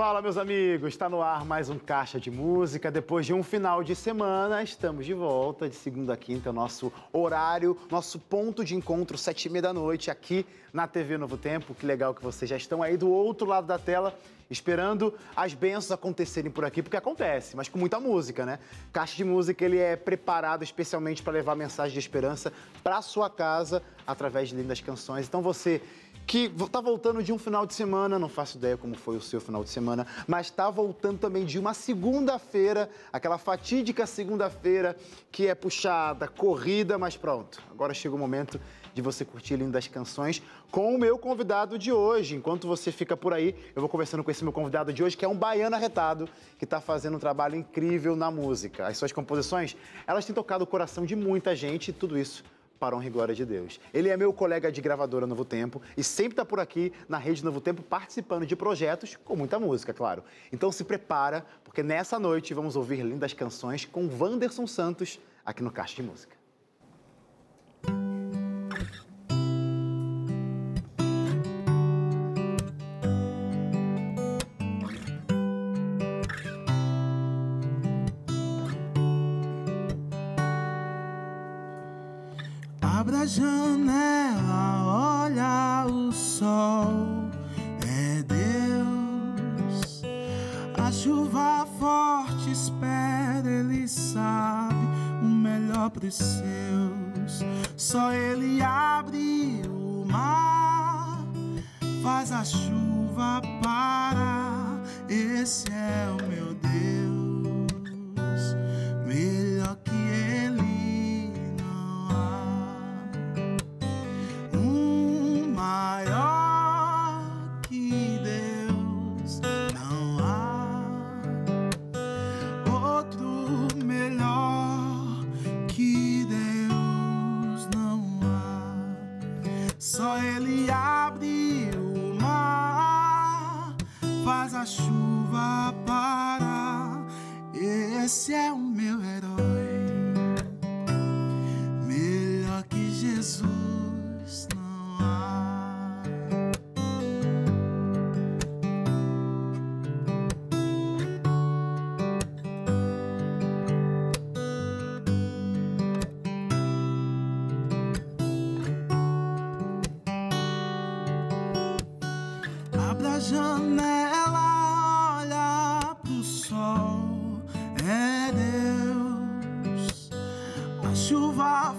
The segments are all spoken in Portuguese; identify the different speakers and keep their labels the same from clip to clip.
Speaker 1: Fala, meus amigos! Está no ar mais um Caixa de Música. Depois de um final de semana, estamos de volta, de segunda a quinta, é nosso horário, nosso ponto de encontro, sete e meia da noite, aqui na TV Novo Tempo. Que legal que vocês já estão aí do outro lado da tela, esperando as bênçãos acontecerem por aqui, porque acontece, mas com muita música, né? Caixa de Música, ele é preparado especialmente para levar mensagem de esperança para sua casa através de lindas canções. Então você que está voltando de um final de semana, não faço ideia como foi o seu final de semana, mas está voltando também de uma segunda-feira, aquela fatídica segunda-feira que é puxada, corrida, mas pronto. Agora chega o momento de você curtir lindas canções com o meu convidado de hoje. Enquanto você fica por aí, eu vou conversando com esse meu convidado de hoje, que é um baiano arretado, que está fazendo um trabalho incrível na música. As suas composições, elas têm tocado o coração de muita gente e tudo isso para a honra e glória de Deus. Ele é meu colega de gravadora Novo Tempo e sempre está por aqui na Rede Novo Tempo participando de projetos com muita música, claro. Então se prepara, porque nessa noite vamos ouvir lindas canções com Wanderson Santos aqui no Caixa de Música.
Speaker 2: Abra a janela, olha o sol, é Deus. A chuva forte espera, Ele sabe o melhor pros seus. Só Ele abre o mar, faz a chuva parar. Esse é o meu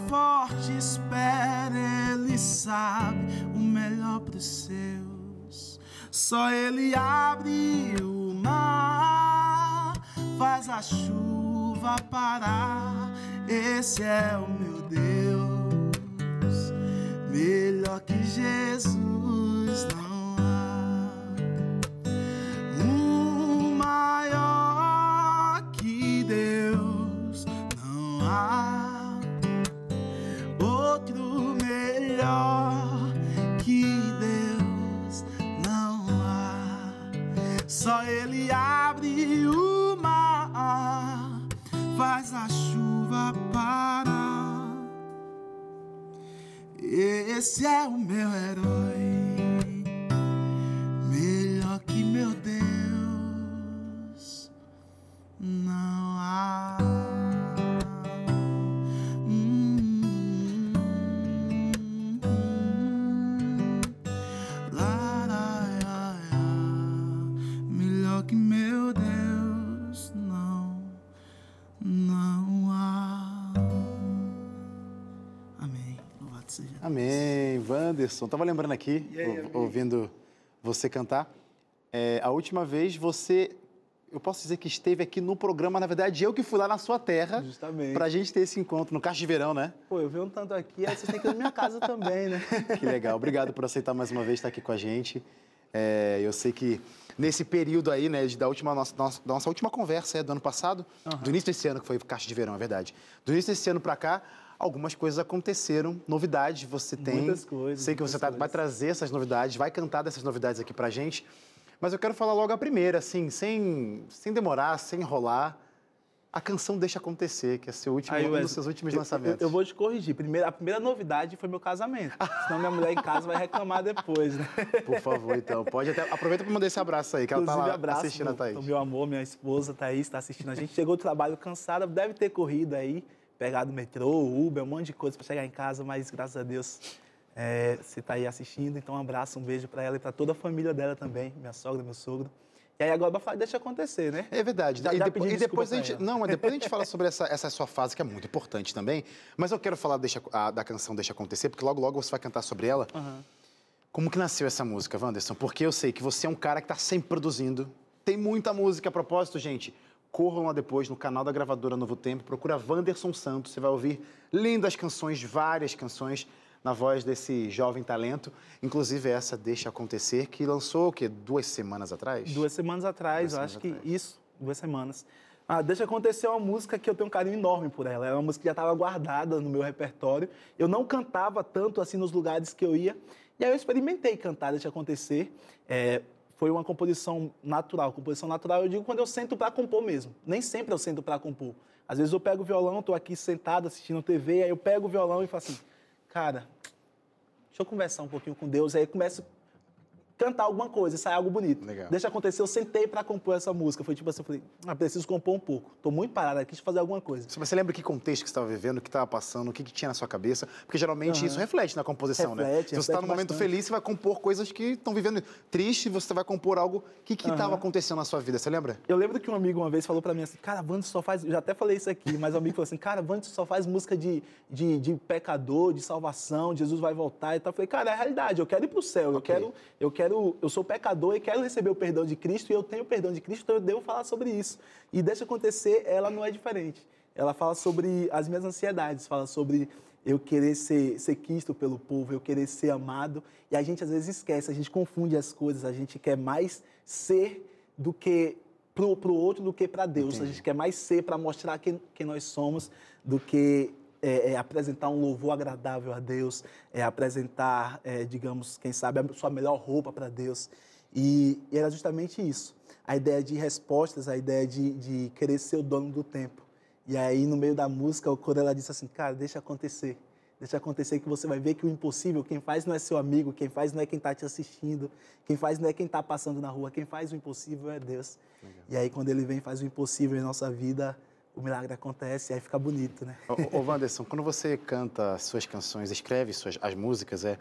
Speaker 2: forte espera, Ele sabe o melhor pros seus. Só Ele abre o mar, faz a chuva parar. Esse é o meu Deus, melhor que Jesus não Só Ele abre o mar, faz a chuva parar. Esse é o meu herói, melhor que meu Deus não há. Amém,
Speaker 1: Wanderson. Tava lembrando aqui,
Speaker 2: aí,
Speaker 1: ouvindo você cantar. É, a última vez você, eu posso dizer que esteve aqui no programa, na verdade eu que fui lá na sua terra
Speaker 3: Justamente.
Speaker 1: pra gente ter esse encontro no Caixa de Verão, né?
Speaker 3: Pô, eu vi um tanto aqui, aí vocês têm que ir na minha casa também, né?
Speaker 1: Que legal. Obrigado por aceitar mais uma vez estar aqui com a gente. É, eu sei que nesse período aí, né, da, última, nossa, nossa- da nossa última conversa, é, do ano passado, do início desse ano, que foi Caixa de Verão, é verdade. Do início desse ano pra cá, algumas coisas aconteceram, novidades você tem.
Speaker 3: Muitas coisas,
Speaker 1: Sei que você tá- vai trazer essas novidades, vai cantar dessas novidades aqui pra gente. Mas eu quero falar logo a primeira, assim, sem, sem demorar, sem enrolar. a canção Deixa Acontecer, que é seu último,
Speaker 2: Aí,
Speaker 1: um dos seus últimos
Speaker 2: eu-
Speaker 1: lançamentos.
Speaker 2: Eu, eu vou te corrigir. Primeiro, a primeira novidade foi meu casamento. Senão minha mulher em casa vai reclamar depois, né?
Speaker 1: Por favor, então. Pode até. Aproveita para mandar esse abraço aí, que ela tá
Speaker 2: Inclusive,
Speaker 1: lá
Speaker 2: abraço
Speaker 1: assistindo a Thaís.
Speaker 2: meu amor, minha esposa Thaís está assistindo a gente. Chegou do trabalho cansada, deve ter corrido aí, pegado metrô, Uber, um monte de coisa para chegar em casa, mas graças a Deus é, você está aí assistindo. Então, um abraço, um beijo para ela e para toda a família dela também, minha sogra, meu sogro. E aí agora vai falar, deixa acontecer, né?
Speaker 1: É verdade.
Speaker 2: Já-
Speaker 1: e,
Speaker 2: já
Speaker 1: depo-
Speaker 2: pedi
Speaker 1: e depois a gente. Não, mas depois a gente fala sobre essa, essa sua fase, que é muito importante também. Mas eu quero falar deixa, a- da canção Deixa Acontecer, porque logo, logo você vai cantar sobre ela.
Speaker 2: Aham.
Speaker 1: Como que nasceu essa música, Wanderson? Porque eu sei que você é um cara que está sempre produzindo. Tem muita música a propósito, gente. Corram lá depois no canal da gravadora Novo Tempo, procura Wanderson Santos, você vai ouvir lindas canções, várias canções na voz desse jovem talento. Inclusive essa Deixa Acontecer, que lançou o quê? Duas semanas atrás?
Speaker 2: Duas semanas atrás,
Speaker 1: Duas
Speaker 2: eu
Speaker 1: semanas
Speaker 2: acho que
Speaker 1: atrás.
Speaker 2: isso, duas semanas. Ah, Deixa Acontecer é uma música que eu tenho um carinho enorme por ela. É uma música que já estava guardada no meu repertório. Eu não cantava tanto assim nos lugares que eu ia. E aí eu experimentei cantar Deixa Acontecer. É, foi uma composição natural. Composição natural eu digo quando eu sento para compor mesmo. Nem sempre eu sento para compor. Às vezes eu pego o violão, estou aqui sentado assistindo TV, aí eu pego o violão e falo assim, cara, deixa eu conversar um pouquinho com Deus. Aí começo cantar alguma coisa, sai algo bonito.
Speaker 1: Legal.
Speaker 2: Deixa acontecer, eu sentei para compor essa música. Foi tipo assim, eu falei, ah, preciso compor um pouco. Tô muito parado aqui, deixa eu fazer alguma coisa.
Speaker 1: Você lembra que contexto que você estava vivendo, o que estava passando, o que, que tinha na sua cabeça? Porque geralmente isso reflete na composição, né?
Speaker 2: Reflete,
Speaker 1: Se você está num
Speaker 2: reflete
Speaker 1: momento
Speaker 2: bastante.
Speaker 1: feliz, você vai compor coisas que estão vivendo triste, você vai compor algo que estava acontecendo na sua vida. Você lembra?
Speaker 2: Eu lembro que um amigo uma vez falou pra mim assim, cara, Vando só faz. Eu já até falei isso aqui, mas o amigo falou assim, cara, Vando só faz música de, de, de pecador, de salvação, Jesus vai voltar e tal. Eu falei, cara, é a realidade, eu quero ir pro céu, eu
Speaker 1: Ok.
Speaker 2: quero, eu quero, eu sou pecador e quero receber o perdão de Cristo e eu tenho o perdão de Cristo, então eu devo falar sobre isso. E deixa acontecer, ela não é diferente. Ela fala sobre as minhas ansiedades, fala sobre eu querer ser, ser quisto pelo povo, eu querer ser amado. E a gente às vezes esquece, a gente confunde as coisas, a gente quer mais ser do que pro, pro outro do que para Deus. A gente quer mais ser para mostrar quem, quem nós somos do que é, é, apresentar um louvor agradável a Deus, é apresentar, é, digamos, quem sabe, a sua melhor roupa para Deus. E, e era justamente isso. A ideia de respostas, a ideia de, de querer ser o dono do tempo. E aí, no meio da música, quando ela disse assim, cara, deixa acontecer. Deixa acontecer que você vai ver que o impossível, quem faz não é seu amigo, quem faz não é quem está te assistindo, quem faz não é quem está passando na rua, quem faz o impossível é Deus. E aí, quando ele vem e faz o impossível em nossa vida, o milagre acontece e aí fica bonito, né?
Speaker 1: Ô, ô Wanderson, quando você canta suas canções, escreve suas, as músicas, é,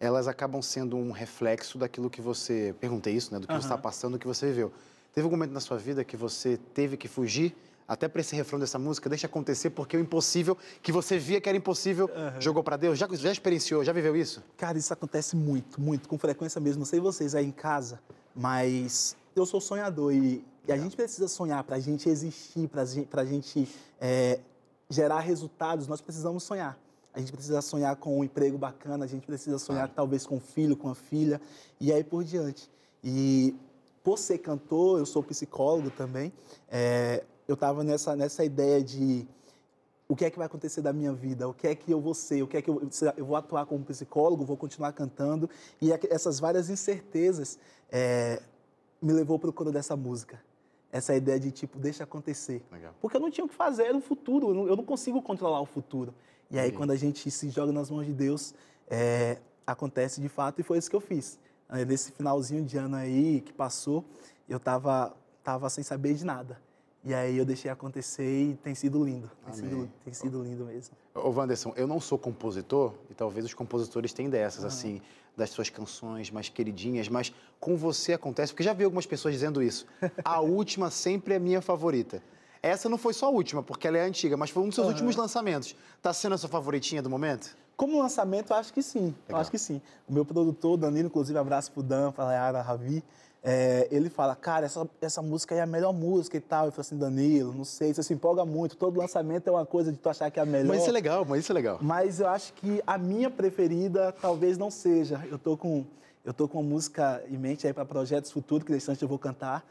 Speaker 1: elas acabam sendo um reflexo daquilo que você. Perguntei isso, né? Do que você está passando, do que você viveu. Teve algum momento na sua vida que você teve que fugir até para esse refrão dessa música? Deixa acontecer porque o impossível, que você via que era impossível, jogou para Deus? Já, já experienciou, já viveu isso?
Speaker 2: Cara, isso acontece muito, muito, com frequência mesmo. Não sei vocês aí em casa, mas eu sou sonhador e, e a gente precisa sonhar para a gente existir, para a gente é, gerar resultados. Nós precisamos sonhar. A gente precisa sonhar com um emprego bacana, a gente precisa sonhar talvez com um filho, com uma filha e aí por diante. E por ser cantor, eu sou psicólogo também. é, eu estava nessa nessa ideia de o que é que vai acontecer da minha vida, o que é que eu vou ser, o que é que eu, eu vou atuar como psicólogo, vou continuar cantando e aqu- essas várias incertezas é, me levou para o coro dessa música, essa ideia de tipo deixa acontecer,
Speaker 1: Legal.
Speaker 2: porque eu não tinha o que fazer, era o futuro, eu não, eu não consigo controlar o futuro e aí
Speaker 1: Entendi.
Speaker 2: quando a gente se joga nas mãos de Deus é, acontece de fato e foi isso que eu fiz. Nesse finalzinho de ano aí que passou, eu tava tava sem saber de nada. E aí eu deixei acontecer e tem sido lindo. Tem, sido, tem sido lindo mesmo.
Speaker 1: Ô, Wanderson, eu não sou compositor, e talvez os compositores tenham dessas, assim, das suas canções mais queridinhas, mas com você acontece, porque já vi algumas pessoas dizendo isso. A última sempre é minha favorita. Essa não foi só a última, porque ela é antiga, mas foi um dos seus últimos lançamentos. Tá sendo a sua favoritinha do momento?
Speaker 2: Como lançamento, acho que sim.
Speaker 1: Legal.
Speaker 2: acho que sim. O meu produtor, Danilo, inclusive, abraço pro Dan, pra Layara, Ravi. É, ele fala, cara, essa, essa música aí é a melhor música e tal. Eu falo assim, Danilo, não sei, você se empolga muito. Todo lançamento é uma coisa de tu achar que é a melhor.
Speaker 1: Mas isso é legal, mas isso é legal.
Speaker 2: Mas eu acho que a minha preferida talvez não seja. Eu tô com, eu tô com uma música em mente aí para projetos futuros, que desse instante eu vou cantar,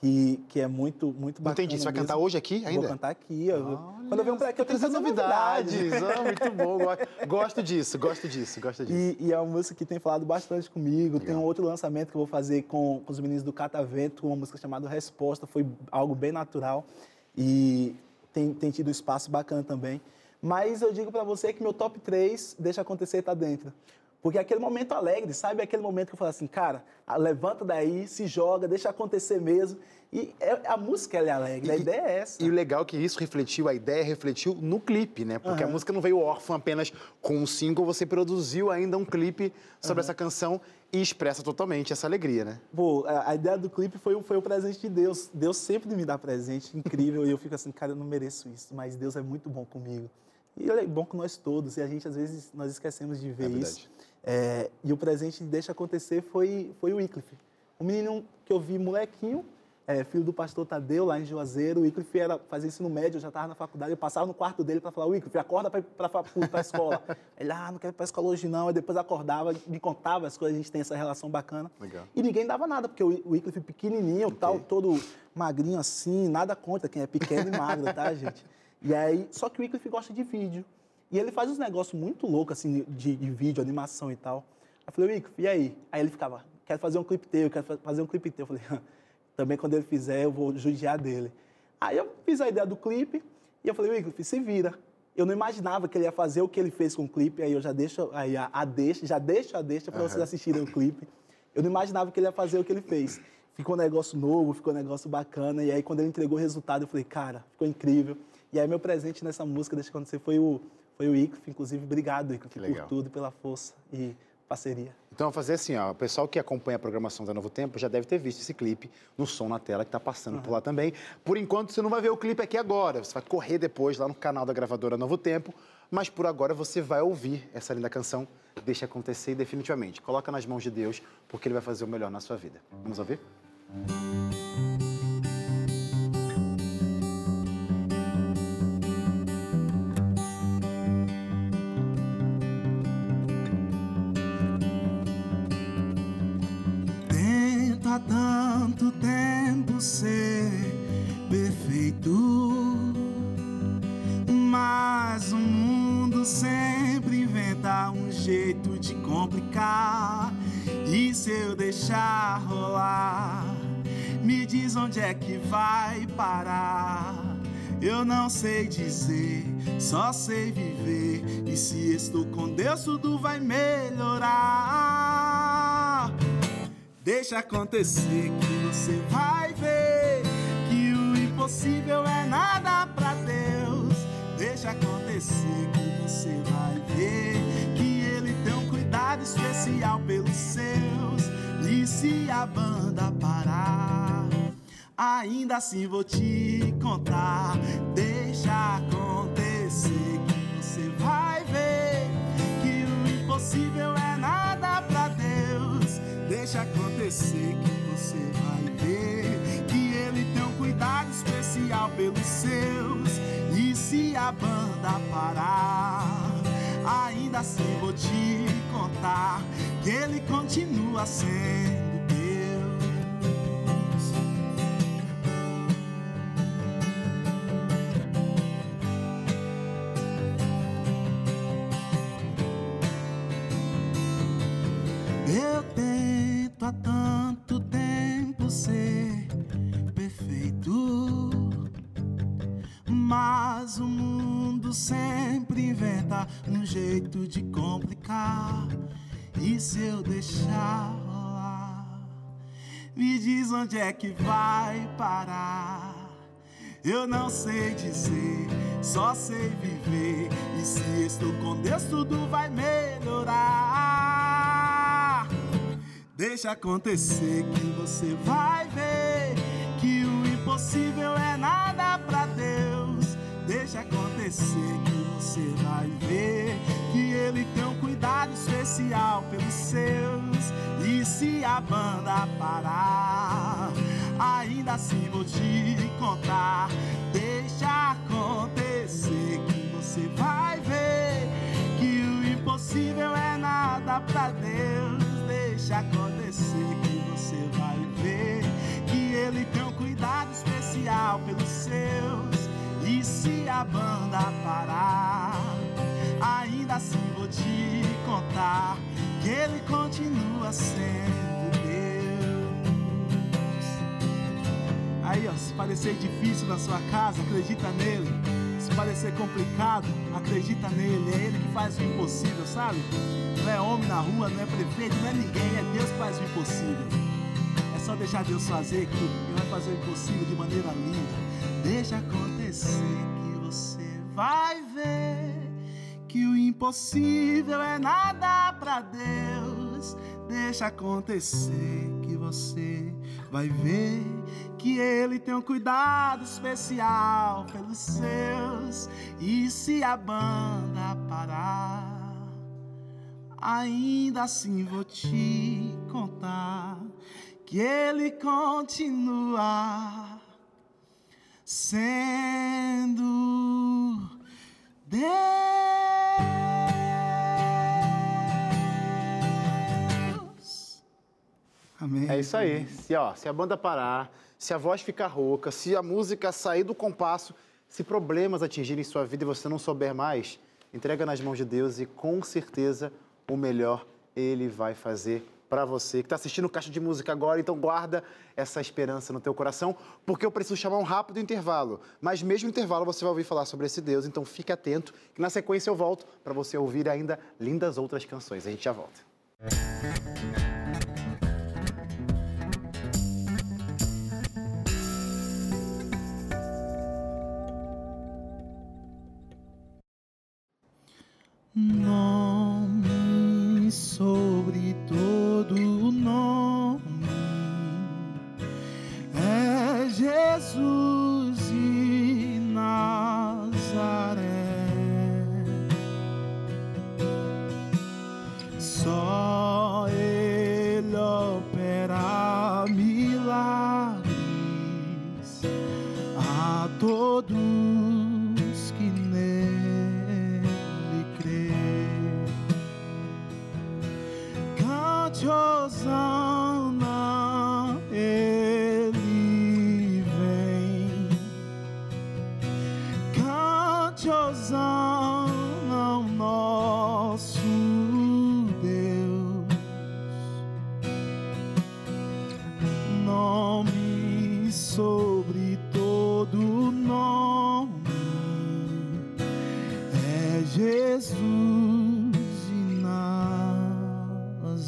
Speaker 2: que, que é muito, muito bacana.
Speaker 1: entendi, você vai
Speaker 2: mesmo.
Speaker 1: cantar hoje aqui ainda?
Speaker 2: Vou cantar aqui. ó. Quando eu venho para aqui, eu tenho que novidades.
Speaker 1: novidades. Ah, muito bom. Go- Gosto disso, gosto disso, gosto disso.
Speaker 2: E, e é uma música que tem falado bastante comigo. Tem um outro lançamento que eu vou fazer com, com os meninos do Catavento, uma música chamada Resposta. Foi algo bem natural. E
Speaker 1: tem, tem tido espaço bacana também. Mas eu digo para você que meu top 3, deixa acontecer, tá dentro. Porque é aquele momento alegre, sabe? É aquele momento que eu falo assim, cara, levanta daí, se joga, deixa acontecer mesmo. E é, a música é alegre, a ideia é essa.
Speaker 2: E o legal é que isso refletiu, a ideia refletiu no clipe, né? Porque uhum. a música não veio órfã apenas com um single, você produziu ainda um clipe sobre uhum. essa canção e expressa totalmente essa alegria, né?
Speaker 1: Pô, a ideia do clipe foi, foi o presente de Deus. Deus sempre me dá presente incrível e eu fico assim, cara, eu não mereço isso, mas Deus é muito bom comigo. E ele é bom com nós todos e a gente às vezes nós esquecemos de ver é isso. É, e o presente de deixa acontecer foi, foi o Wycliffe. Um menino que eu vi molequinho, é, filho do pastor Tadeu, lá em Juazeiro. O Wycliffe era fazer ensino médio, eu já estava na faculdade. Eu passava no quarto dele para falar: Wycliffe, acorda para a escola. Ele, ah, não quero ir para a escola hoje não. Aí depois acordava, me contava as coisas, a gente tem essa relação bacana.
Speaker 2: Legal.
Speaker 1: E ninguém dava nada, porque o Wycliffe pequenininho, okay. tal, todo magrinho assim, nada contra quem é pequeno e magro, tá, gente? E aí, só que o Wycliffe gosta de vídeo. E ele faz uns negócios muito loucos, assim, de, de vídeo, animação e tal. Aí eu falei, Wycliffe, e aí? Aí ele ficava, quero fazer um clipe teu, quero fazer um clipe teu. Eu falei, também quando ele fizer, eu vou judiar dele. Aí eu fiz a ideia do clipe e eu falei, Wycliffe, se vira. Eu não imaginava que ele ia fazer o que ele fez com o clipe, aí eu já deixo aí a, a deixa, já deixo a deixa para uhum. vocês assistirem o clipe. Eu não imaginava que ele ia fazer o que ele fez. Ficou um negócio novo, ficou um negócio bacana, e aí quando ele entregou o resultado, eu falei, cara, ficou incrível. E aí meu presente nessa música, deixa acontecer, foi o, foi o Wycliffe, inclusive, obrigado, Wycliffe, por tudo, pela força e parceria.
Speaker 2: Então, vamos fazer assim, ó, o pessoal que acompanha a programação da Novo Tempo já deve ter visto esse clipe no som na tela que está passando uhum. por lá também. Por enquanto, você não vai ver o clipe aqui agora, você vai correr depois lá no canal da gravadora Novo Tempo, mas por agora você vai ouvir essa linda canção, Deixa Acontecer definitivamente. Coloca nas mãos de Deus, porque Ele vai fazer o melhor na sua vida. Vamos ouvir? Música deixar rolar. Me diz onde é que vai parar. Eu não sei dizer, só sei viver. E se estou com Deus, tudo vai melhorar. Deixa acontecer que você vai ver que o impossível é nada para Deus. Deixa acontecer que E se a banda parar, ainda assim vou te contar. Deixa acontecer que você vai ver que o impossível é nada pra Deus. Deixa acontecer que você vai ver que Ele tem um cuidado especial pelos seus. E se a banda parar, ainda assim vou te contar que Ele continua sendo jeito de complicar e se eu deixar rolar, me diz onde é que vai parar. Eu não sei dizer, só sei viver. E se estou com Deus, tudo vai melhorar. Deixa acontecer que você vai ver que o impossível é nada para Deus. Deixa acontecer que você vai ver Ele tem um cuidado especial pelos seus. E se a banda parar, ainda assim vou te contar. Deixa acontecer que você vai ver que o impossível é nada pra Deus. Deixa acontecer que você vai ver que Ele tem um cuidado especial pelos seus. E se a banda parar, ainda assim vou te contar que ele continua sendo Deus. Aí ó, se parecer difícil na sua casa, acredita nele. Se parecer complicado, acredita nele. É ele que faz o impossível, sabe? Não é homem na rua, não é prefeito, não é ninguém, é Deus que faz o impossível. É só deixar Deus fazer que Ele vai fazer o impossível de maneira linda. Deixa acontecer que você vai ver que o impossível é nada para Deus. Deixa acontecer que você vai ver que Ele tem um cuidado especial pelos seus. E se a banda parar, ainda assim vou te contar que Ele continua sendo Deus. Amém.
Speaker 1: É isso aí. Se, ó, se a banda parar, se a voz ficar rouca, se a música sair do compasso, se problemas atingirem sua vida e você não souber mais, entrega nas mãos de Deus e com certeza o melhor Ele vai fazer para você que está assistindo Caixa de Música agora, então guarda essa esperança no teu coração, porque eu preciso chamar um rápido intervalo. Mas mesmo intervalo você vai ouvir falar sobre esse Deus, então fique atento que na sequência eu volto para você ouvir ainda lindas outras canções. A gente já volta.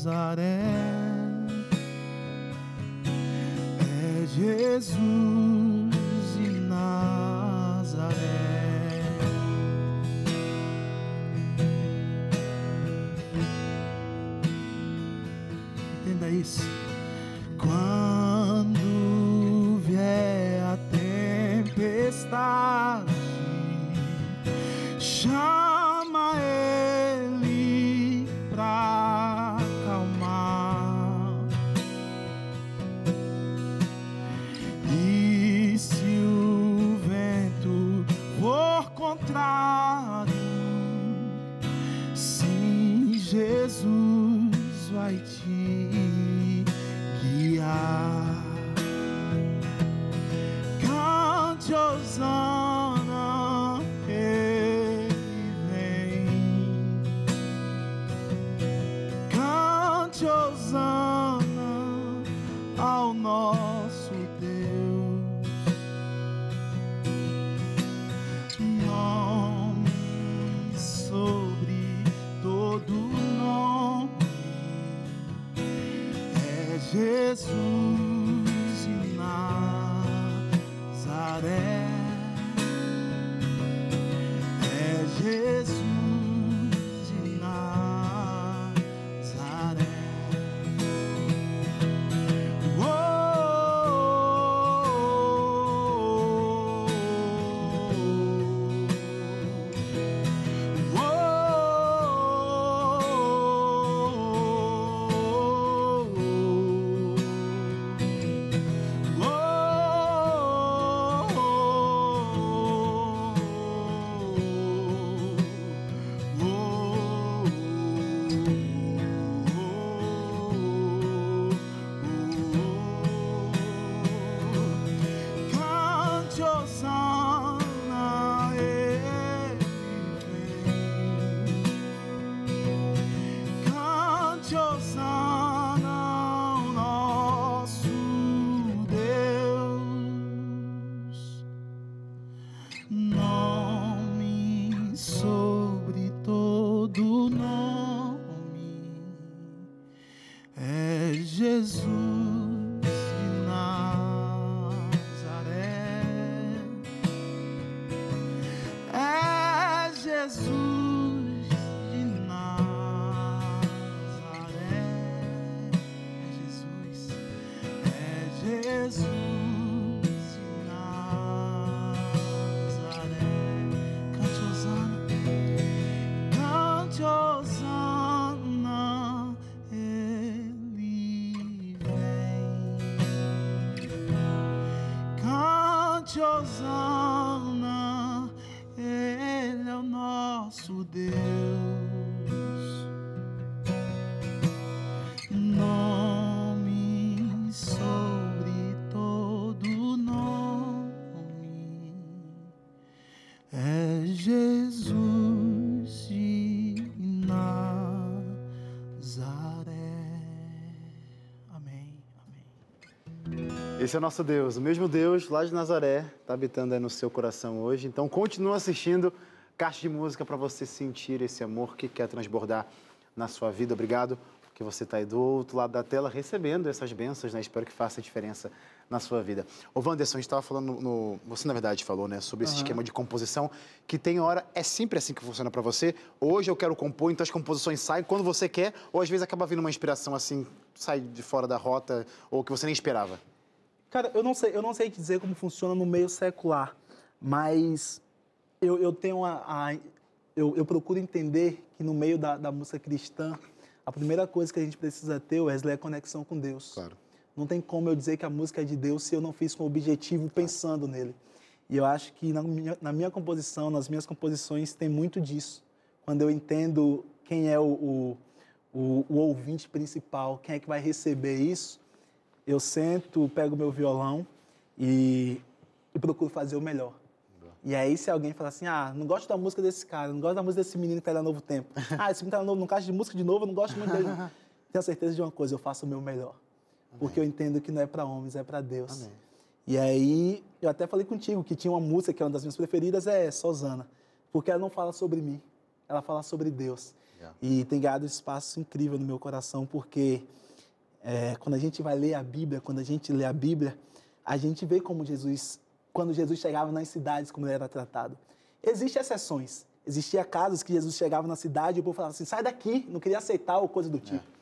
Speaker 2: Nazaré. É Jesus
Speaker 1: Esse é o nosso Deus, o mesmo Deus lá de Nazaré, está habitando aí no seu coração hoje. Então continua assistindo Caixa de Música para você sentir esse amor que quer transbordar na sua vida. Obrigado porque você está aí do outro lado da tela recebendo essas bênçãos, né? Espero que faça diferença na sua vida. Ô Wanderson, a gente estava falando, no, você na verdade falou, né, sobre esse uhum. esquema de composição, que tem hora, é sempre assim que funciona para você. Hoje eu quero compor, então as composições saem quando você quer, ou às vezes acaba vindo uma inspiração assim, sai de fora da rota, ou que você nem esperava.
Speaker 2: Cara, eu não sei, eu não sei dizer como funciona no meio secular, mas eu, eu tenho a, a eu, eu, procuro entender que no meio da, da, música cristã, a primeira coisa que a gente precisa ter, Wesley, é a conexão com Deus.
Speaker 1: Claro.
Speaker 2: Não tem como eu dizer que a música é de Deus se eu não fiz com o objetivo pensando nele. E eu acho que na minha, na minha composição, nas minhas composições, tem muito disso. Quando eu entendo quem é o, o, o, o ouvinte principal, quem é que vai receber isso, eu sento, pego meu violão e, e procuro fazer o melhor. E aí, se alguém fala assim, ah, não gosto da música desse cara, não gosto da música desse menino que tá no Novo Tempo. ah, esse menino tá no Novo, não caixa de música de novo, eu não gosto muito dele. Tenho certeza de uma coisa, eu faço o meu melhor. Amém. Porque eu entendo que não é para homens, é para Deus. Amém. E aí, eu até falei contigo que tinha uma música que é uma das minhas preferidas, é Sozana. Porque ela não fala sobre mim, ela fala sobre Deus. Yeah. E tem ganhado espaço incrível no meu coração, porque é, quando a gente vai ler a Bíblia, quando a gente lê a Bíblia, a gente vê como Jesus, quando Jesus chegava nas cidades, como ele era tratado. Existem exceções. Existia casos que Jesus chegava na cidade e o povo falava assim, sai daqui, não queria aceitar ou coisa do tipo. É.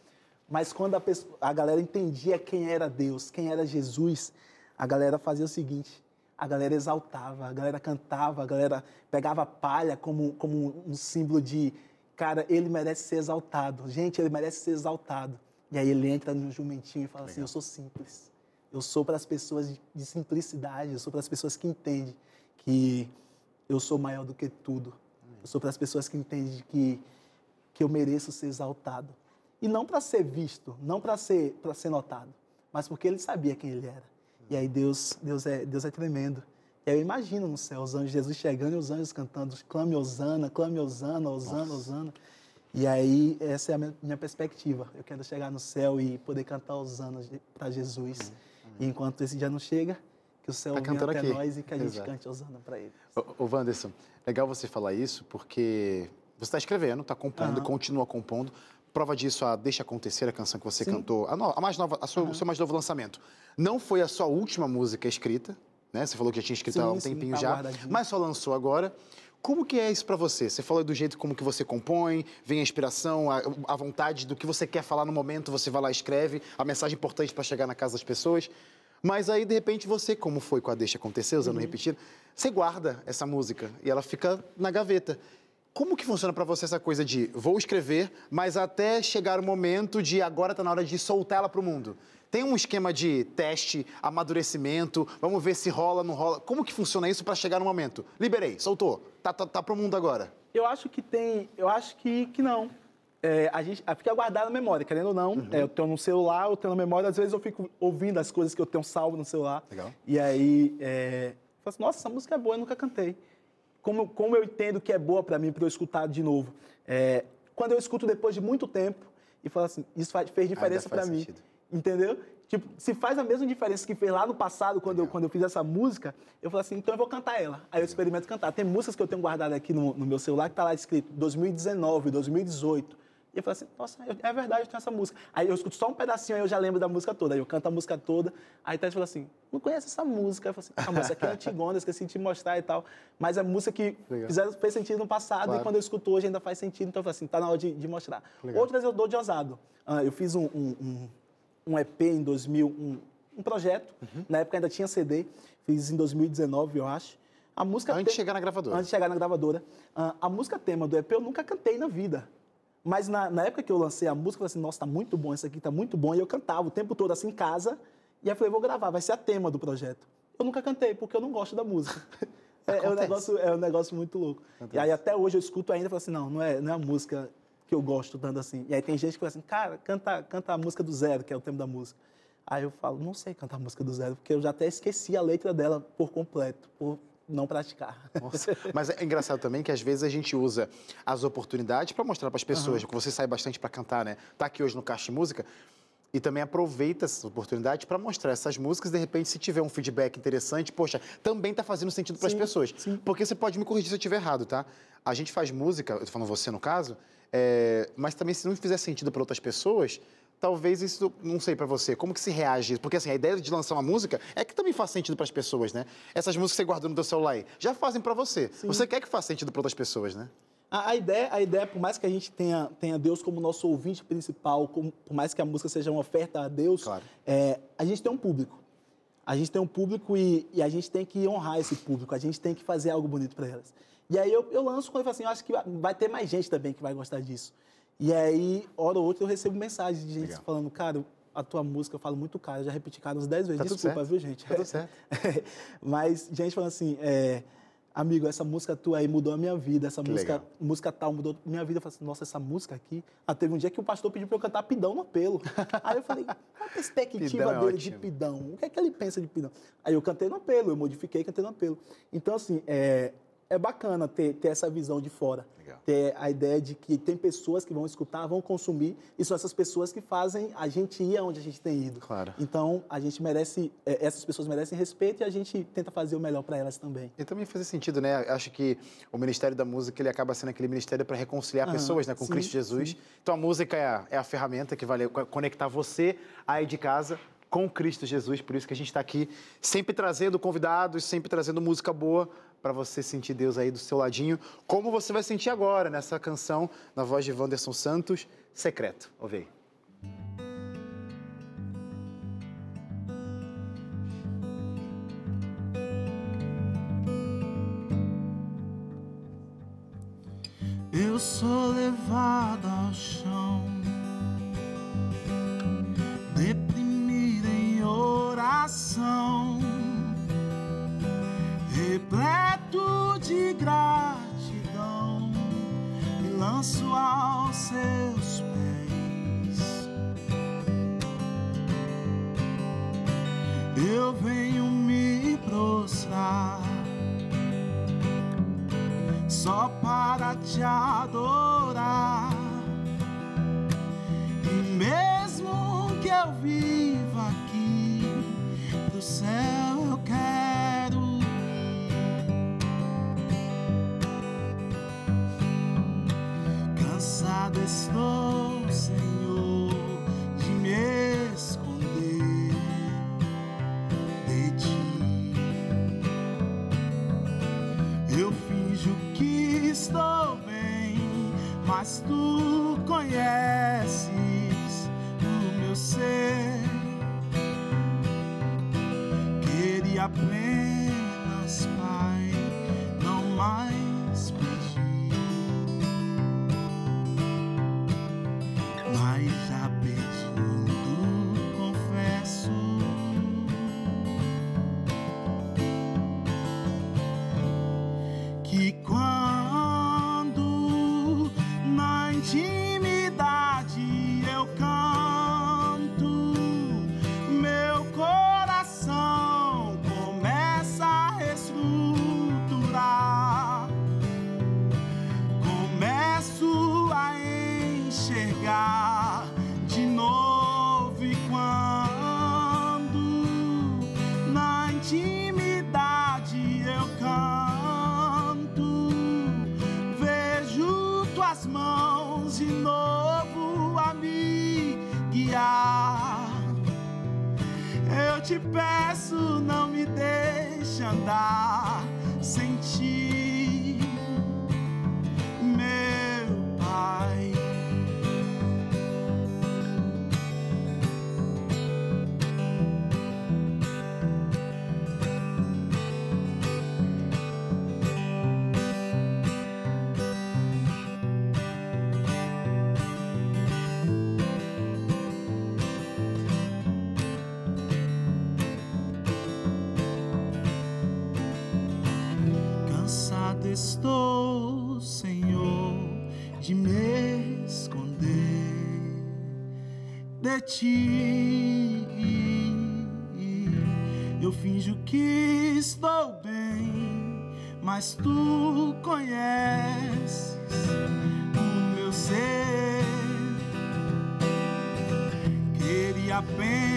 Speaker 2: Mas quando a, pessoa, a galera entendia quem era Deus, quem era Jesus, a galera fazia o seguinte, a galera exaltava, a galera cantava, a galera pegava palha como, como um símbolo de, cara, ele merece ser exaltado. Gente, ele merece ser exaltado. E aí ele entra no jumentinho e fala assim, Legal. assim: Eu sou simples. Eu sou para as pessoas de, de simplicidade, eu sou para as pessoas que entendem que eu sou maior do que tudo. Eu sou para as pessoas que entendem que, que eu mereço ser exaltado. E não para ser visto, não para ser, ser notado, mas porque ele sabia quem ele era. E aí Deus, Deus, é, Deus é tremendo. E aí eu imagino no céu os anjos, Jesus chegando e os anjos cantando, clame Osana, clame Osana, Osana, Osana. E aí, essa é a minha perspectiva. Eu quero chegar no céu e poder cantar os anos para Jesus. Uhum. E enquanto esse dia não chega, que o céu tá venha até aqui. nós e que a gente Exato. cante Osana para ele.
Speaker 1: Ô, ô Wanderson, legal você falar isso, porque você está escrevendo, está compondo uhum. e continua compondo. Prova disso, a Deixa Acontecer, a canção que você Sim. cantou, a, no, a, mais nova, a sua, uhum. o seu mais novo lançamento. Não foi a sua última música escrita, né? Você falou que já tinha escrito sim, há um tempinho tá já, mas só lançou agora. Como que é isso para você? Você falou do jeito como que você compõe, vem a inspiração, a, a vontade do que você quer falar no momento, você vai lá e escreve, a mensagem importante para chegar na casa das pessoas. Mas aí, de repente, você, como foi com a Deixa Acontecer, usando uhum. repetido, você guarda essa música e ela fica na gaveta. Como que funciona para você essa coisa de vou escrever, mas até chegar o momento de agora está na hora de soltar ela para o mundo? Tem um esquema de teste, amadurecimento, vamos ver se rola, não rola. Como que funciona isso para chegar no momento? Liberei, soltou, tá, tá, tá pro mundo agora.
Speaker 2: Eu acho que tem, eu acho que, que não. É, a gente fica guardado na memória, querendo ou não. Uhum. É, eu tenho no celular, eu tenho na memória, às vezes eu fico ouvindo as coisas que eu tenho salvo no celular.
Speaker 1: Legal.
Speaker 2: E aí, é, eu falo assim, nossa, essa música é boa, eu nunca cantei. Como, como eu entendo que é boa para mim, para eu escutar de novo? É, quando eu escuto depois de muito tempo e falo assim, isso faz, fez diferença para mim. Entendeu? Tipo, se faz a mesma diferença que fez lá no passado, quando eu, quando eu fiz essa música, eu falei assim, então eu vou cantar ela. Aí eu experimento cantar. Tem músicas que eu tenho guardado aqui no, no meu celular que tá lá escrito 2019, 2018, E eu falei assim, nossa, é verdade, eu tenho essa música. Aí eu escuto só um pedacinho, aí eu já lembro da música toda. Aí eu canto a música toda. Aí Thaís falou assim, não conhece essa música? Eu falei assim, ah, mas essa aqui é antigona, esqueci de te mostrar e tal. Mas é música que fizeram, fez sentido no passado claro. e quando eu escuto hoje ainda faz sentido. Então eu falei assim, tá na hora de, de mostrar. Legal. Outras eu dou de ousado. Ah, eu fiz um, um, um, EP em 2000, um, um projeto. Uhum. Na época ainda tinha CD. Fiz em 2019, eu acho.
Speaker 1: A música antes de chegar na gravadora.
Speaker 2: Antes de chegar na gravadora. Ah, a música tema do EP eu nunca cantei na vida. Mas na, na, época que eu lancei a música, eu falei assim, nossa, tá muito bom, isso aqui tá muito bom. E eu cantava o tempo todo assim em casa. E aí eu falei, vou gravar, vai ser a tema do projeto. Eu nunca cantei, porque eu não gosto da música. é, é, um negócio, é um negócio muito louco. Acontece. E aí até hoje eu escuto ainda e falo assim, não, não é, não é a música que eu gosto tanto assim. E aí tem gente que fala assim, cara, canta, canta a música do zero, que é o tema da música. Aí eu falo, não sei cantar a música do zero, porque eu já até esqueci a letra dela por completo, por não praticar.
Speaker 1: Nossa. Mas é engraçado também que às vezes a gente usa as oportunidades para mostrar para as pessoas, uhum. que você sai bastante para cantar, né? Tá aqui hoje no Caixa de Música e também aproveita essas oportunidades para mostrar essas músicas. De repente, se tiver um feedback interessante, poxa, também está fazendo sentido para as pessoas. Sim. Porque você pode me corrigir se eu estiver errado, tá? A gente faz música, eu tô falando você no caso, é, mas também se não fizer sentido para outras pessoas, talvez isso, não sei para você, como que se reage? Porque assim, a ideia de lançar uma música é que também faz sentido para as pessoas, né? Essas músicas que você guardou no seu celular aí, já fazem para você. Sim. Você quer que faça sentido para outras pessoas, né?
Speaker 2: A, a, ideia, a ideia, por mais que a gente tenha, tenha Deus como nosso ouvinte principal, como, por mais que a música seja uma oferta a Deus, claro. é, a gente tem um público. A gente tem um público e, e, a gente tem que honrar esse público, a gente tem que fazer algo bonito para elas. E aí eu, eu lanço quando eu falo assim, eu acho que vai ter mais gente também que vai gostar disso. E aí, hora ou outra, eu recebo mensagem de gente Legal. falando, cara, a tua música eu falo muito cara, eu já repeti cara uns 10 vezes. Tá Desculpa, viu, gente?
Speaker 1: Tá tudo certo.
Speaker 2: Mas gente falando assim, é, amigo, essa música tua aí mudou a minha vida, essa música, música tal mudou a minha vida. Eu falei assim, nossa, essa música aqui. Ah, teve um dia que o pastor pediu para eu cantar pidão no apelo. aí eu falei, qual a perspectiva é dele de pidão? O que é que ele pensa de pidão? Aí eu cantei no apelo, eu modifiquei e cantei no apelo. Então, assim, é, é bacana ter, ter essa visão de fora. Legal. Ter a ideia de que tem pessoas que vão escutar, vão consumir, e são essas pessoas que fazem a gente ir aonde a gente tem ido.
Speaker 1: Claro.
Speaker 2: Então, a gente merece, é, essas pessoas merecem respeito e a gente tenta fazer o melhor para elas também.
Speaker 1: E também faz sentido, né? Acho que o Ministério da Música ele acaba sendo aquele ministério para reconciliar pessoas né, com sim, Cristo Jesus. Sim. Então, a música é a, é a ferramenta que vai conectar você aí de casa com Cristo Jesus, por isso que a gente está aqui sempre trazendo convidados, sempre trazendo música boa para você sentir Deus aí do seu ladinho, como você vai sentir agora nessa canção na voz de Wanderson Santos, Secreto. Ouve aí.
Speaker 4: Eu sou levado ao chão, deprimido em oração, repleto de gratidão me lanço aos seus pés. Eu venho me prostrar só para te adorar. E mesmo que eu viva aqui do céu, ti. Eu finjo que estou bem, mas tu conheces o meu ser. Queria apenas,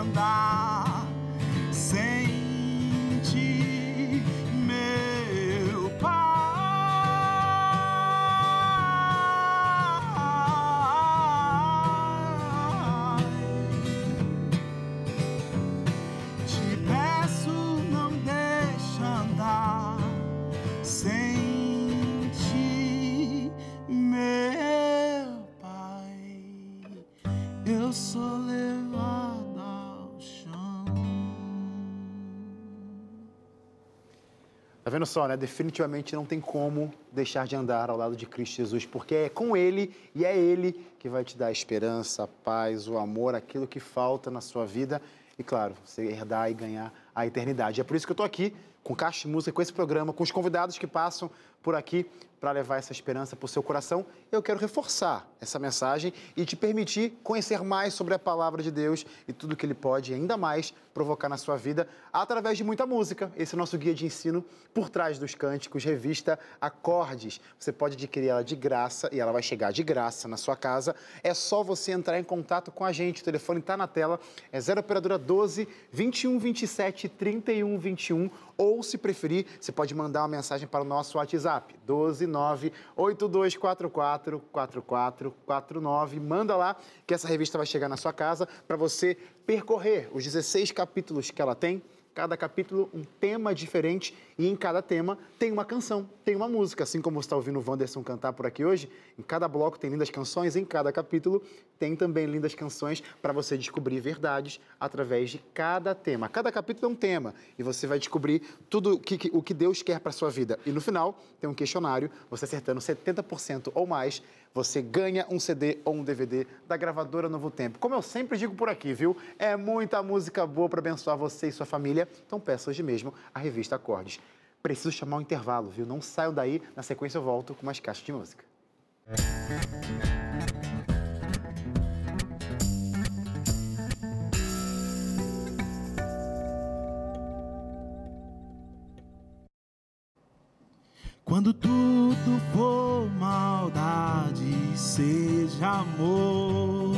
Speaker 2: andar sem
Speaker 1: vendo só, né? Definitivamente não tem como deixar de andar ao lado de Cristo Jesus, porque é com Ele e é Ele que vai te dar a esperança, a paz, o amor, aquilo que falta na sua vida e, claro, você herdar e ganhar a eternidade. É por isso que eu tô aqui com Caixa de Música, com esse programa, com os convidados que passam por aqui para levar essa esperança para o seu coração. Eu quero reforçar essa mensagem e te permitir conhecer mais sobre a palavra de Deus e tudo que Ele pode ainda mais provocar na sua vida através de muita música. Esse é o nosso guia de ensino por trás dos cânticos, revista Acordes. Você pode adquirir ela de graça e ela vai chegar de graça na sua casa. É só você entrar em contato com a gente. O telefone está na tela. É 0 operadora 12 21 27 31 21 ou se preferir, você pode mandar uma mensagem para o nosso WhatsApp 12 9 8244 4449. Manda lá que essa revista vai chegar na sua casa para você percorrer os 16 capítulos que ela tem. Cada capítulo um tema diferente e em cada tema tem uma canção, tem uma música. Assim como você está ouvindo o Wanderson cantar por aqui hoje, em cada bloco tem lindas canções, em cada capítulo tem também lindas canções para você descobrir verdades através de cada tema. Cada capítulo é um tema e você vai descobrir tudo o que, o que Deus quer para sua vida. E no final tem um questionário, você acertando 70% ou mais, você ganha um CD ou um DVD da gravadora Novo Tempo. Como eu sempre digo por aqui, viu? É muita música boa para abençoar você e sua família. Então peça hoje mesmo a revista Acordes. Preciso chamar um intervalo, viu? Não saiam daí. Na sequência eu volto com mais caixas de música.
Speaker 2: Quando tudo for maldade, seja amor.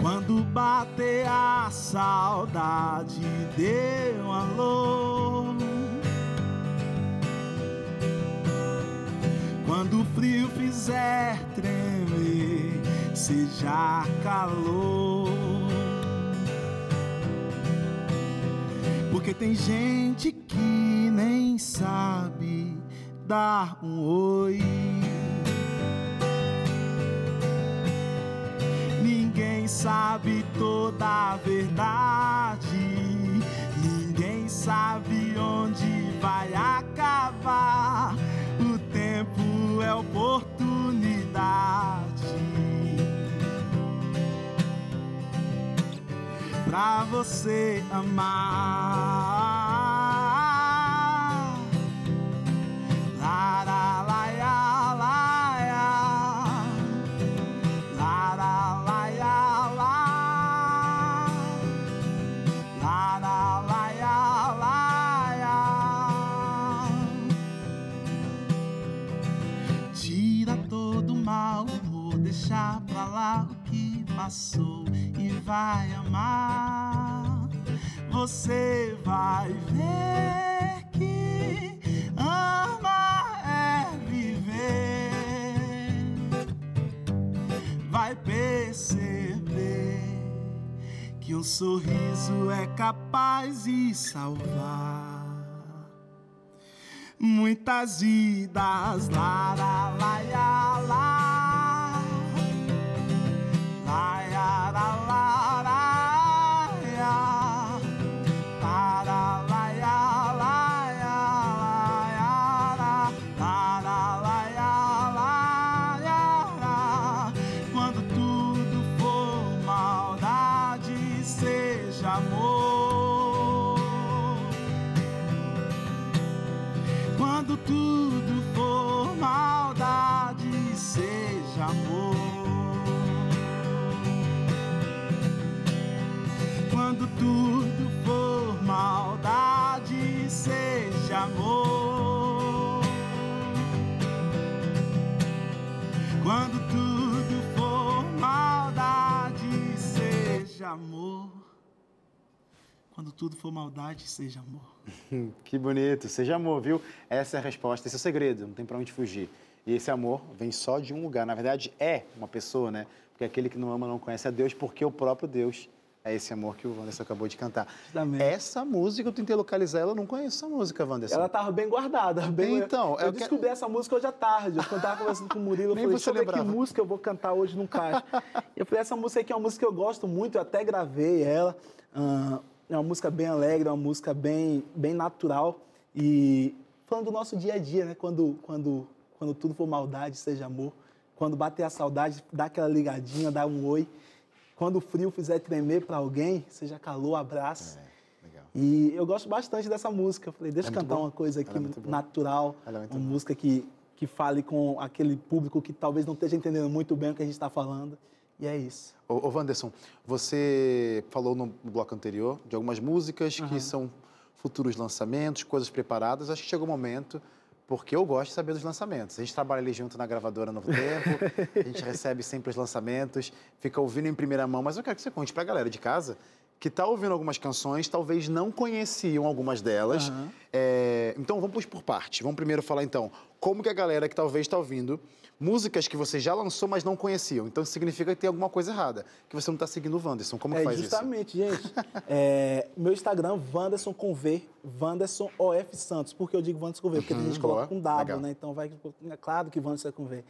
Speaker 2: Quando bater a saudade, dê um alô. Quando o frio fizer tremer, seja calor. Porque tem gente que nem sabe dar um oi. Ninguém
Speaker 4: sabe toda a verdade. Ninguém sabe onde vai acabar. O tempo é oportunidade. Pra você amar. Vai amar. Você vai ver que ama é viver. Vai perceber que um sorriso é capaz de salvar muitas vidas. Lá, lá, lá. Quando tudo for maldade, seja amor.
Speaker 1: Que bonito, seja amor, viu? Essa é a resposta, esse é o segredo, não tem pra onde fugir. E esse amor vem só de um lugar, na verdade é uma pessoa, né? Porque aquele que não ama não conhece a Deus, porque o próprio Deus é esse amor que o Wanderson acabou de cantar.
Speaker 2: Justamente.
Speaker 1: Essa música, eu tentei localizar ela, eu não conheço essa música, Wanderson.
Speaker 2: Ela tava bem guardada. Bem...
Speaker 1: Então,
Speaker 2: eu,
Speaker 1: eu
Speaker 2: descobri essa música hoje à tarde. Eu tava conversando com o Murilo, eu
Speaker 1: Nem
Speaker 2: falei,
Speaker 1: você
Speaker 2: deixa eu ver que música eu vou cantar hoje num caixa. eu falei, essa música aqui é uma música que eu gosto muito, eu até gravei ela. É uma música bem alegre, é uma música bem, bem natural. E falando do nosso dia a dia, né? Quando, quando, quando tudo for maldade, seja amor. Quando bater a saudade, dá aquela ligadinha, dá um oi. Quando o frio fizer tremer para alguém, seja calor, abraço.
Speaker 1: É, legal.
Speaker 2: E eu gosto bastante dessa música. Eu falei, deixa eu
Speaker 1: É muito
Speaker 2: cantar uma coisa
Speaker 1: Ela
Speaker 2: aqui
Speaker 1: é
Speaker 2: natural,
Speaker 1: é
Speaker 2: uma
Speaker 1: boa.
Speaker 2: música que, que fale com aquele público que talvez não esteja entendendo muito bem o que a gente está falando. E é isso.
Speaker 1: Ô, ô Wanderson, você falou no bloco anterior de algumas músicas que são futuros lançamentos, coisas preparadas. Acho que chegou o momento, porque eu gosto de saber dos lançamentos. A gente trabalha ali junto na gravadora Novo Tempo, a gente recebe sempre os lançamentos, fica ouvindo em primeira mão. Mas eu quero que você conte pra galera de casa que está ouvindo algumas canções, talvez não conheciam algumas delas.
Speaker 2: Aham.
Speaker 1: É, então vamos por parte. Vamos primeiro falar então como que a galera que talvez está ouvindo músicas que você já lançou, mas não conheciam. Então significa que tem alguma coisa errada, que você não está seguindo o Wanderson. Como que
Speaker 2: é
Speaker 1: faz isso?
Speaker 2: justamente, gente. É, meu Instagram, Wanderson com V, Wanderson OF Santos. Por que eu digo Wanderson com V? Porque a gente
Speaker 1: Uhum, boa.
Speaker 2: coloca com W,
Speaker 1: Legal.
Speaker 2: né? Então vai. É claro que Wanderson é com V.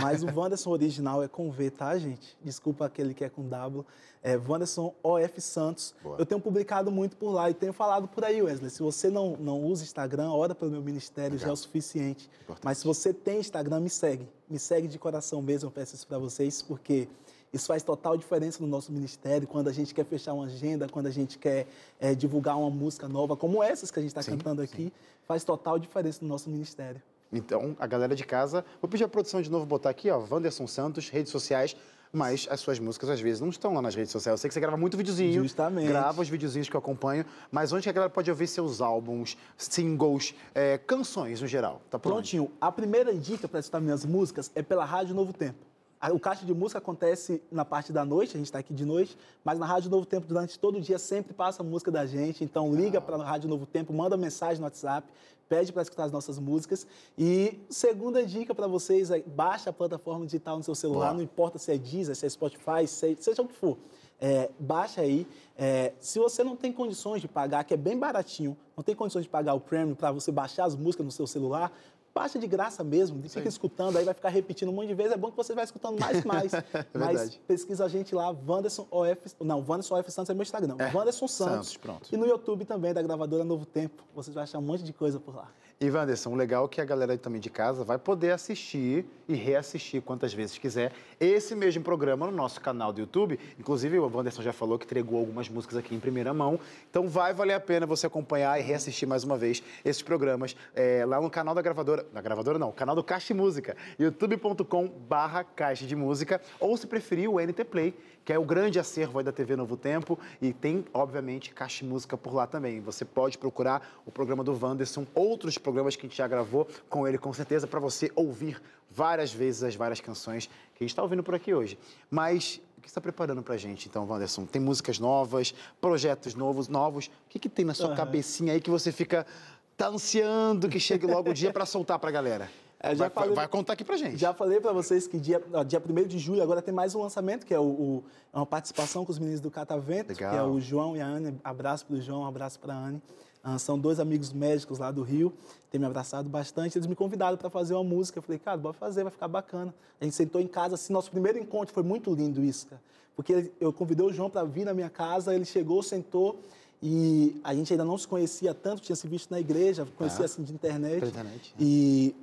Speaker 2: Mas o Wanderson original é com V, tá, gente? Desculpa aquele que é com W. É Wanderson OF Santos.
Speaker 1: Boa.
Speaker 2: Eu tenho publicado muito por lá e tenho falado por aí, Wesley. Se você não, não usa Instagram, ora pelo meu ministério, já é o suficiente.
Speaker 1: Importante.
Speaker 2: Mas se você tem Instagram, me segue. Me segue de coração mesmo, eu peço isso para vocês, porque isso faz total diferença no nosso ministério, quando a gente quer fechar uma agenda, quando a gente quer eh, divulgar uma música nova, como essas que a gente está
Speaker 1: Sim,
Speaker 2: cantando aqui, faz total diferença no nosso ministério.
Speaker 1: Então, a galera de casa, vou pedir a produção de novo botar aqui, ó, Wanderson Santos, redes sociais, mas as suas músicas às vezes não estão lá nas redes sociais. Eu sei que você grava muito videozinho,
Speaker 2: Justamente.
Speaker 1: grava os videozinhos que eu acompanho, mas onde que a galera pode ouvir seus álbuns, singles, é, canções no geral? Tá onde?
Speaker 2: Prontinho. A primeira dica para escutar minhas músicas é pela Rádio Novo Tempo. O caixa de música acontece na parte da noite, a gente está aqui de noite, mas na Rádio Novo Tempo, durante todo o dia, sempre passa a música da gente. Então, liga para a Rádio Novo Tempo, manda mensagem no WhatsApp, pede para escutar as nossas músicas. E segunda dica para vocês é baixa a plataforma digital no seu celular,
Speaker 1: Boa.
Speaker 2: não importa se é Deezer, se é Spotify, se- seja o que for. É, baixa aí. É, se você não tem condições de pagar, que é bem baratinho, não tem condições de pagar o Premium para você baixar as músicas no seu celular, baixa de graça mesmo, fica
Speaker 1: Sim.
Speaker 2: escutando, aí vai ficar repetindo um monte de vezes. É bom que você vai escutando mais e mais. Mas
Speaker 1: verdade.
Speaker 2: pesquisa a gente lá, Wanderson OF. Não, Wanderson OF Santos é meu Instagram.
Speaker 1: É,
Speaker 2: Wanderson Santos.
Speaker 1: Santos, pronto.
Speaker 2: E no YouTube também, da gravadora Novo Tempo. Vocês vão achar um monte de coisa por lá.
Speaker 1: E, Wanderson, legal é que a galera também de casa vai poder assistir e reassistir quantas vezes quiser esse mesmo programa no nosso canal do YouTube. Inclusive, o Wanderson já falou que entregou algumas músicas aqui em primeira mão. Então, vai valer a pena você acompanhar e reassistir mais uma vez esses programas é, lá no canal da gravadora. Na gravadora não, canal do Caixa de Música, youtube.com barra Caixa de Música. Ou, se preferir, o NT Play, que é o grande acervo aí da TV Novo Tempo. E tem, obviamente, Caixa de Música por lá também. Você pode procurar o programa do Wanderson, outros programas que a gente já gravou com ele, com certeza, para você ouvir várias vezes as várias canções que a gente está ouvindo por aqui hoje. Mas o que você está preparando para a gente, então, Wanderson? Tem músicas novas, projetos novos, novos. O que, que tem na sua
Speaker 2: Aham.
Speaker 1: cabecinha aí que você fica tá ansiando que chegue logo o dia para soltar para a galera?
Speaker 2: É,
Speaker 1: vai,
Speaker 2: falei-
Speaker 1: vai contar aqui para gente.
Speaker 2: Já falei para vocês que dia, dia 1 de julho agora tem mais um lançamento, que é o, o- é uma participação com os meninos do Catavento,
Speaker 1: Legal.
Speaker 2: que é o João e a Anne. Abraço para o João, abraço para a Anne. Ah, são dois amigos médicos lá do Rio, têm me abraçado bastante. Eles me convidaram para fazer uma música. Eu falei, cara, bora fazer, vai ficar bacana. A gente sentou em casa, assim, nosso primeiro encontro foi muito lindo isso, cara. Porque eu convidei o João para vir na minha casa, ele chegou, sentou e a gente ainda não se conhecia tanto, tinha se visto na igreja, conhecia
Speaker 1: Tá.
Speaker 2: assim de internet.
Speaker 1: Internet, né?
Speaker 2: E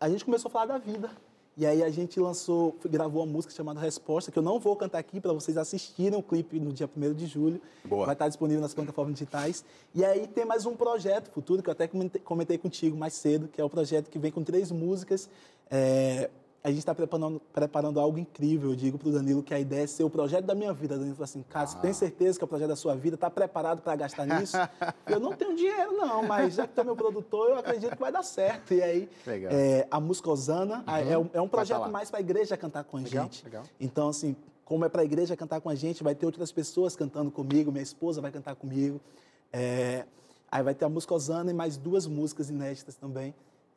Speaker 2: a gente começou a falar da vida. E aí a gente lançou, gravou uma música chamada Resposta, que eu não vou cantar aqui para vocês assistirem o clipe no dia 1 de julho.
Speaker 1: Boa.
Speaker 2: Vai estar disponível nas plataformas digitais. E aí tem mais um projeto futuro, que eu até comentei, contigo mais cedo, que é o projeto que vem com três músicas. É, a gente está preparando, preparando algo incrível. Eu digo para o Danilo que a ideia é ser o projeto da minha vida. O Danilo falou assim, cara, você
Speaker 1: Ah.
Speaker 2: tem certeza que é o projeto da sua vida? Está preparado para gastar nisso? eu não tenho dinheiro, não, mas já que tu é meu produtor, eu acredito que vai dar certo. E aí, é, a música Osana a- é, um- é um projeto mais para a igreja cantar com a
Speaker 1: Legal,
Speaker 2: gente.
Speaker 1: legal.
Speaker 2: Então, assim, como é para a igreja cantar com a gente, vai ter outras pessoas cantando comigo, minha esposa vai cantar comigo. É, aí vai ter a música Osana e mais duas músicas inéditas também.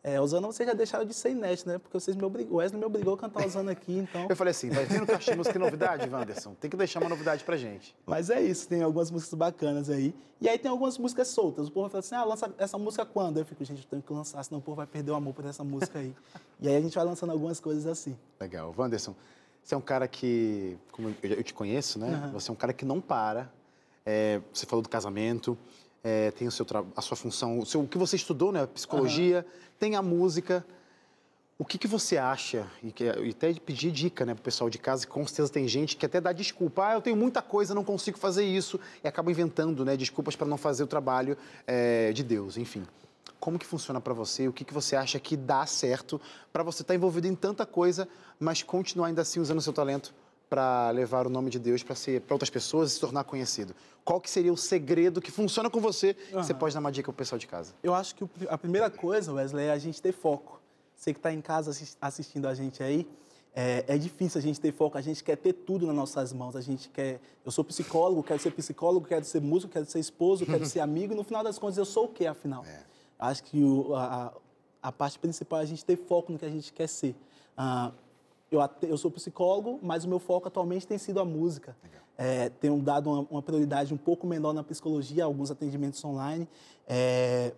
Speaker 2: É, Osana, vocês já deixaram de ser inédita, né? Porque vocês me obrigou, o Wesley me obrigou a cantar Osana aqui, então...
Speaker 1: Eu falei assim, vai vir no Caixa de Música novidade, Wanderson? Tem que deixar uma novidade pra gente.
Speaker 2: Mas é isso, tem algumas músicas bacanas aí. E aí tem algumas músicas soltas. O povo fala assim, ah, lança essa música quando? Eu fico, gente, eu tenho que lançar, senão o povo vai perder o amor por essa música aí. e aí a gente vai lançando algumas coisas assim.
Speaker 1: Legal. Wanderson, você é um cara que, como eu te conheço, né?
Speaker 2: Aham.
Speaker 1: Você é um cara que não para. É, você falou do casamento, é, tem o seu, a sua função, o, seu- o que você estudou, né? Psicologia, tem a música. O que, que você acha? E, que, e até pedir dica né, pro pessoal de casa, que com certeza tem gente que até dá desculpa. Ah, eu tenho muita coisa, não consigo fazer isso. E acaba inventando né, desculpas para não fazer o trabalho é, de Deus, enfim. Como que funciona para você? O que, que você acha que dá certo para você estar envolvido em tanta coisa, mas continuar ainda assim usando o seu talento para levar o nome de Deus para ser para outras pessoas e se tornar conhecido? Qual que seria o segredo que funciona com você? que Você pode dar uma dica pro pessoal de casa.
Speaker 2: Eu acho que o- a primeira coisa, Wesley, é a gente ter foco. Você que está em casa assis- assistindo a gente aí, é, é difícil a gente ter foco, a gente quer ter tudo nas nossas mãos. A gente quer. Eu sou psicólogo, quero ser psicólogo, quero ser músico, quero ser esposo, quero ser amigo, e no final das contas eu sou o quê, afinal? Acho que o- a, a- parte principal é a gente ter foco no que a gente quer ser. Ah, eu, eu sou psicólogo, mas o meu foco atualmente tem sido a música. É, tenho dado uma, uma prioridade um pouco menor na psicologia, alguns atendimentos online. É,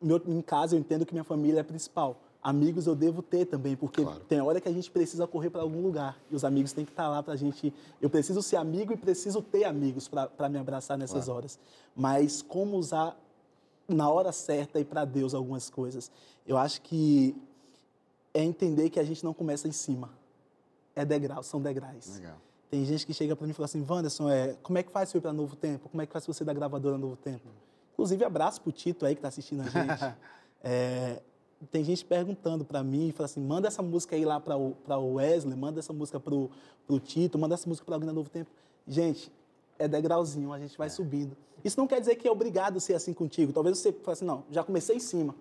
Speaker 2: meu- em casa eu entendo que minha família é principal. Amigos eu devo ter também, porque
Speaker 1: Claro.
Speaker 2: tem hora que a gente precisa correr para algum lugar. E os amigos têm que estar lá para a gente. Eu preciso ser amigo e preciso ter amigos para me abraçar nessas horas. Mas como usar na hora certa e para Deus algumas coisas? Eu acho que é entender que a gente não começa em cima. É degrau, são degraus.
Speaker 1: Legal.
Speaker 2: Tem gente que chega para mim e fala assim, Wanderson, é, como é que faz para ir para Novo Tempo? Como é que faz você da gravadora Novo Tempo? Inclusive, abraço pro Tito aí que está assistindo a gente. É, tem gente perguntando para mim, fala assim, manda essa música aí lá para o pra o Wesley, manda essa música pro, pro Tito, manda essa música para alguém da Novo Tempo. Gente, é degrauzinho, a gente vai subindo. Isso não quer dizer que é obrigado a ser assim contigo. Talvez você fale assim, não, já comecei em cima.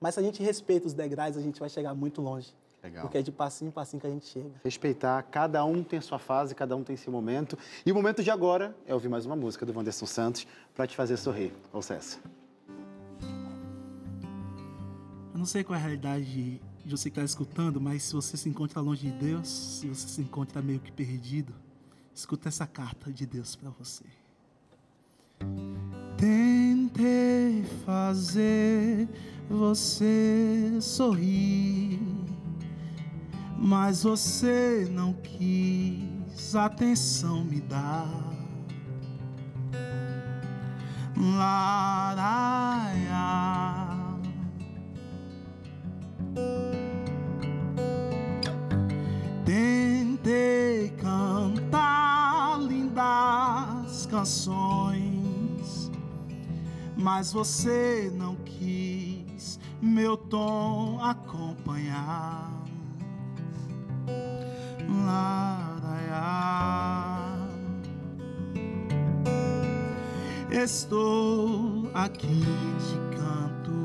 Speaker 2: Mas se a gente respeita os degraus, a gente vai chegar muito longe.
Speaker 1: Legal.
Speaker 2: Porque é de passinho em passinho que a gente chega.
Speaker 1: Respeitar, cada um tem sua fase, cada um tem seu momento. E o momento de agora é ouvir mais uma música do Wanderson Santos para te fazer sorrir. Ouça essa.
Speaker 4: Eu não sei qual é a realidade de você que está escutando, mas se você se encontra longe de Deus, se você se encontra meio que perdido, escuta essa carta de Deus para você.
Speaker 2: Tentei fazer você sorrir, mas você não quis atenção me dar. Laraia. Tentei cantar lindas canções, mas você não quis meu tom acompanhar. Laraia. Estou aqui de canto,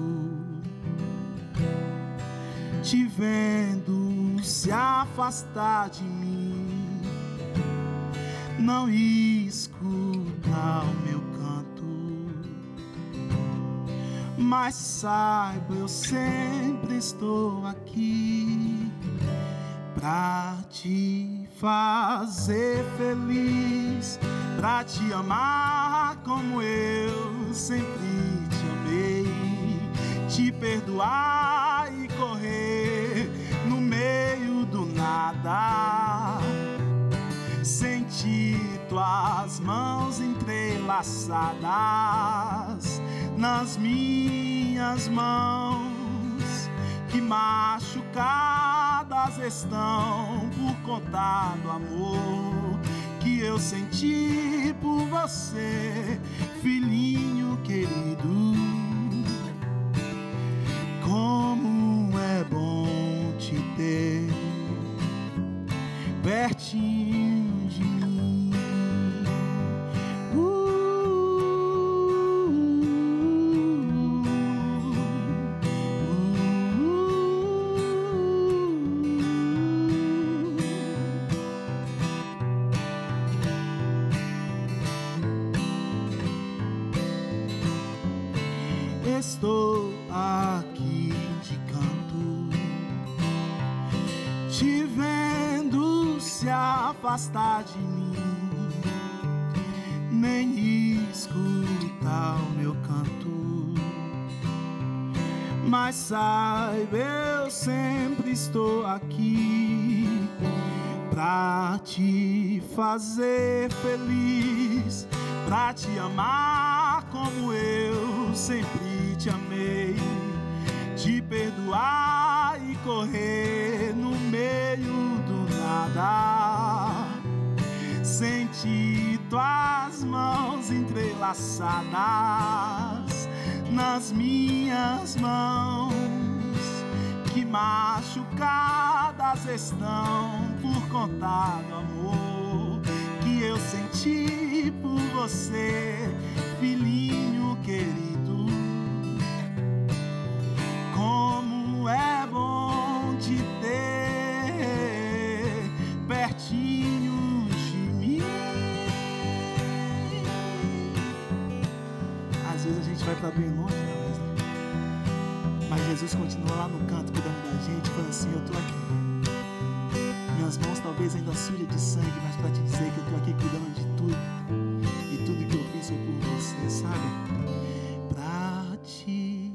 Speaker 2: te vendo se afastar de mim. Não escuta o meu canto, mas saiba, eu sempre estou aqui pra te fazer feliz, pra te amar como eu sempre te amei, te perdoar e correr no meio do nada. Sentir tuas mãos entrelaçadas nas minhas mãos que machucadas estão por conta do amor que eu senti por afastar de mim, nem escutar o meu canto. Mas saiba, eu sempre estou aqui pra te fazer feliz, pra te amar estão por conta do amor que eu senti por você, filhinho querido. Como é bom te ter pertinho de mim. Às vezes a gente vai pra bem longe, né, Wesley? Mas Jesus continua lá no canto cuidando da gente, falando assim: Eu tô aqui. Sujas de sangue, mas pra te dizer que eu tô aqui cuidando de tudo. E tudo que eu fiz foi por você, sabe? Pra te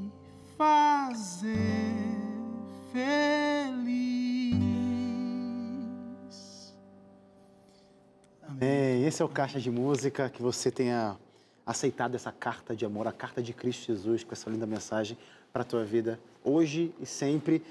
Speaker 2: fazer feliz.
Speaker 1: Amém. Esse é o Caixa de Música, que você tenha aceitado essa carta de amor, a carta de Cristo Jesus, com essa linda mensagem para tua vida, hoje e sempre.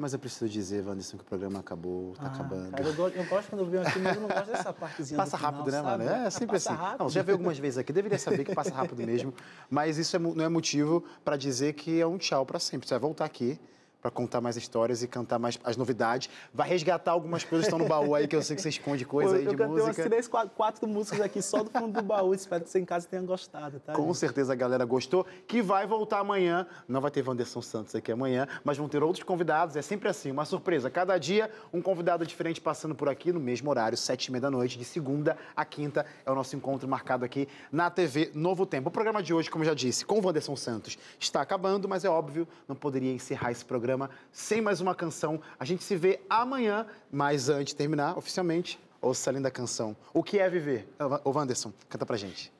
Speaker 1: Mas eu preciso dizer, Wanderson, que o programa acabou, tá
Speaker 5: Ah,
Speaker 1: acabando.
Speaker 5: Cara, eu, gosto, eu gosto quando eu venho aqui, mas eu não gosto dessa partezinha
Speaker 1: Passa
Speaker 5: final,
Speaker 1: rápido, né,
Speaker 5: sabe?
Speaker 1: mano? É sempre
Speaker 5: Passa
Speaker 1: assim.
Speaker 5: rápido.
Speaker 1: Não, já veio algumas vezes aqui, deveria saber que passa rápido mesmo. Mas isso é não é motivo para dizer que é um tchau para sempre. Você vai voltar aqui para contar mais histórias e cantar mais as novidades. Vai resgatar algumas coisas que estão no baú aí, que eu sei que você esconde coisa
Speaker 5: Pô,
Speaker 1: aí
Speaker 5: eu
Speaker 1: de
Speaker 5: cantei umas
Speaker 1: música.
Speaker 5: três, quatro, quatro músicas aqui só do fundo do baú. Espero que você em casa tenha gostado, tá?
Speaker 1: Com
Speaker 5: gente?
Speaker 1: certeza a galera gostou, que vai voltar amanhã. Não vai ter Wanderson Santos aqui amanhã, mas vão ter outros convidados. É sempre assim, uma surpresa. Cada dia, um convidado diferente passando por aqui no mesmo horário, sete e meia da noite, de segunda a quinta. É o nosso encontro marcado aqui na TV Novo Tempo. O programa de hoje, como eu já disse, com o Wanderson Santos, está acabando, mas é óbvio, não poderia encerrar esse programa sem mais uma canção. A gente se vê amanhã, mas antes de terminar, oficialmente, ouça a linda canção. O que é viver? Ô, Wanderson, canta pra gente.